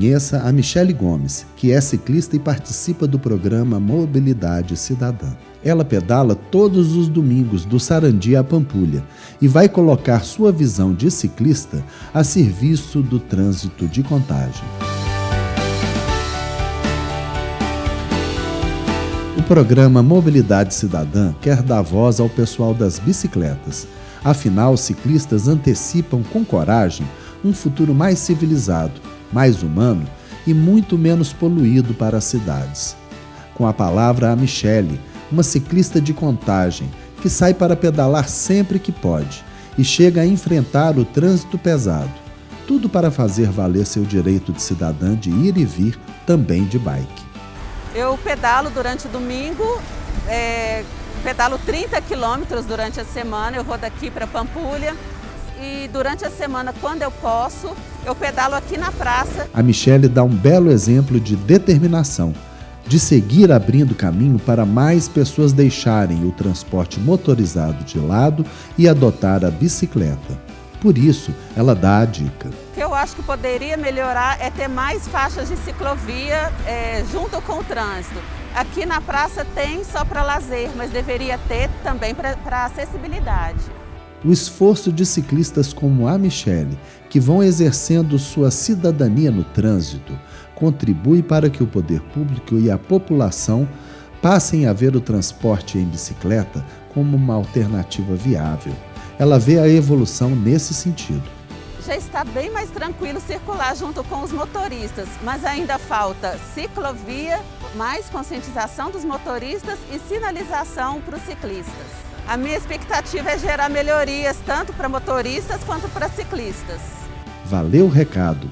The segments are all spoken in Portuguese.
Conheça a Michele Gomes, que é ciclista e participa do programa Mobilidade Cidadã. Ela pedala todos os domingos do Sarandi à Pampulha e vai colocar sua visão de ciclista a serviço do trânsito de contagem. O programa Mobilidade Cidadã quer dar voz ao pessoal das bicicletas. Afinal, ciclistas antecipam com coragem um futuro mais civilizado, mais humano e muito menos poluído para as cidades. Com a palavra a Michele, uma ciclista de contagem que sai para pedalar sempre que pode e chega a enfrentar o trânsito pesado. Tudo para fazer valer seu direito de cidadã de ir e vir também de bike. Eu pedalo durante o domingo, é, pedalo 30 quilômetros durante a semana, eu vou daqui para Pampulha e durante a semana, quando eu posso, eu pedalo aqui na praça. A Michelle dá um belo exemplo de determinação, de seguir abrindo caminho para mais pessoas deixarem o transporte motorizado de lado e adotar a bicicleta. Por isso, ela dá a dica. O que eu acho que poderia melhorar é ter mais faixas de ciclovia é, junto com o trânsito. Aqui na praça tem só para lazer, mas deveria ter também para acessibilidade. O esforço de ciclistas como a Michele, que vão exercendo sua cidadania no trânsito, contribui para que o poder público e a população passem a ver o transporte em bicicleta como uma alternativa viável ela vê a evolução nesse sentido. Já está bem mais tranquilo circular junto com os motoristas, mas ainda falta ciclovia, mais conscientização dos motoristas e sinalização para os ciclistas. A minha expectativa é gerar melhorias tanto para motoristas quanto para ciclistas. Valeu o recado!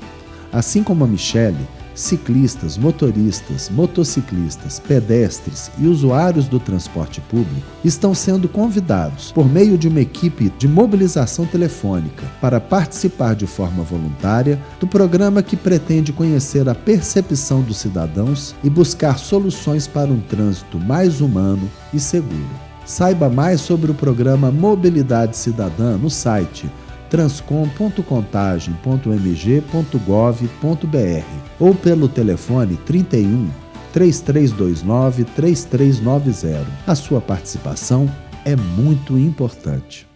Assim como a Michele, ciclistas, motoristas, motociclistas, pedestres e usuários do transporte público estão sendo convidados, por meio de uma equipe de mobilização telefônica, para participar de forma voluntária do programa que pretende conhecer a percepção dos cidadãos e buscar soluções para um trânsito mais humano e seguro. Saiba mais sobre o programa Mobilidade Cidadã no site transcom.contagem.mg.gov.br ou pelo telefone 31 3329 3390. A sua participação é muito importante.